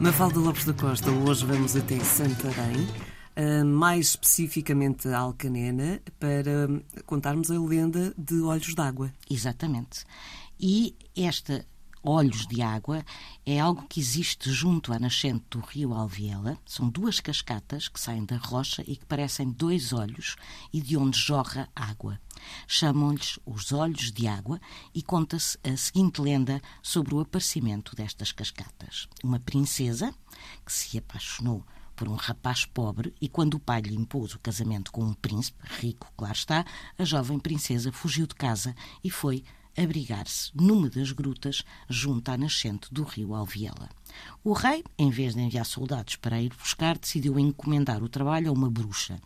Mafalda Lopes da Costa, hoje vamos até Santarém, uh, mais especificamente a Alcanena, para contarmos a lenda de Olhos d'Água. Exatamente. E esta Olhos de Água é algo que existe junto à nascente do rio Alviela. São duas cascatas que saem da rocha e que parecem dois olhos e de onde jorra água. Chamam-lhes os Olhos de Água e conta-se a seguinte lenda sobre o aparecimento destas cascatas. Uma princesa que se apaixonou por um rapaz pobre e quando o pai lhe impôs o casamento com um príncipe rico, claro está, a jovem princesa fugiu de casa e foi abrigar-se numa das grutas junto à nascente do rio Alviela. O rei, em vez de enviar soldados para ir buscar, decidiu encomendar o trabalho a uma bruxa.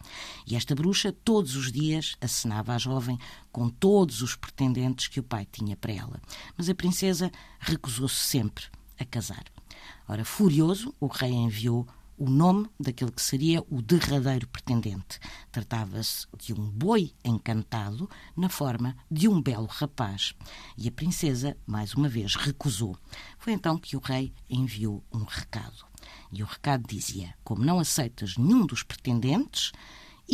E esta bruxa, todos os dias, acenava à jovem com todos os pretendentes que o pai tinha para ela. Mas a princesa recusou-se sempre a casar. Ora, furioso, o rei enviou o nome daquele que seria o derradeiro pretendente. Tratava-se de um boi encantado na forma de um belo rapaz. E a princesa, mais uma vez, recusou. Foi então que o rei enviou um recado. E o recado dizia: Como não aceitas nenhum dos pretendentes,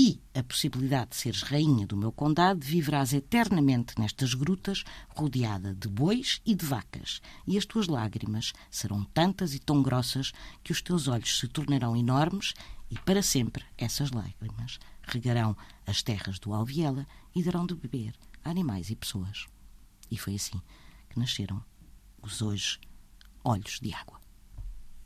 e a possibilidade de seres rainha do meu condado, viverás eternamente nestas grutas, rodeada de bois e de vacas, e as tuas lágrimas serão tantas e tão grossas que os teus olhos se tornarão enormes, e para sempre essas lágrimas regarão as terras do Alviela e darão de beber a animais e pessoas. E foi assim que nasceram os hoje olhos de água.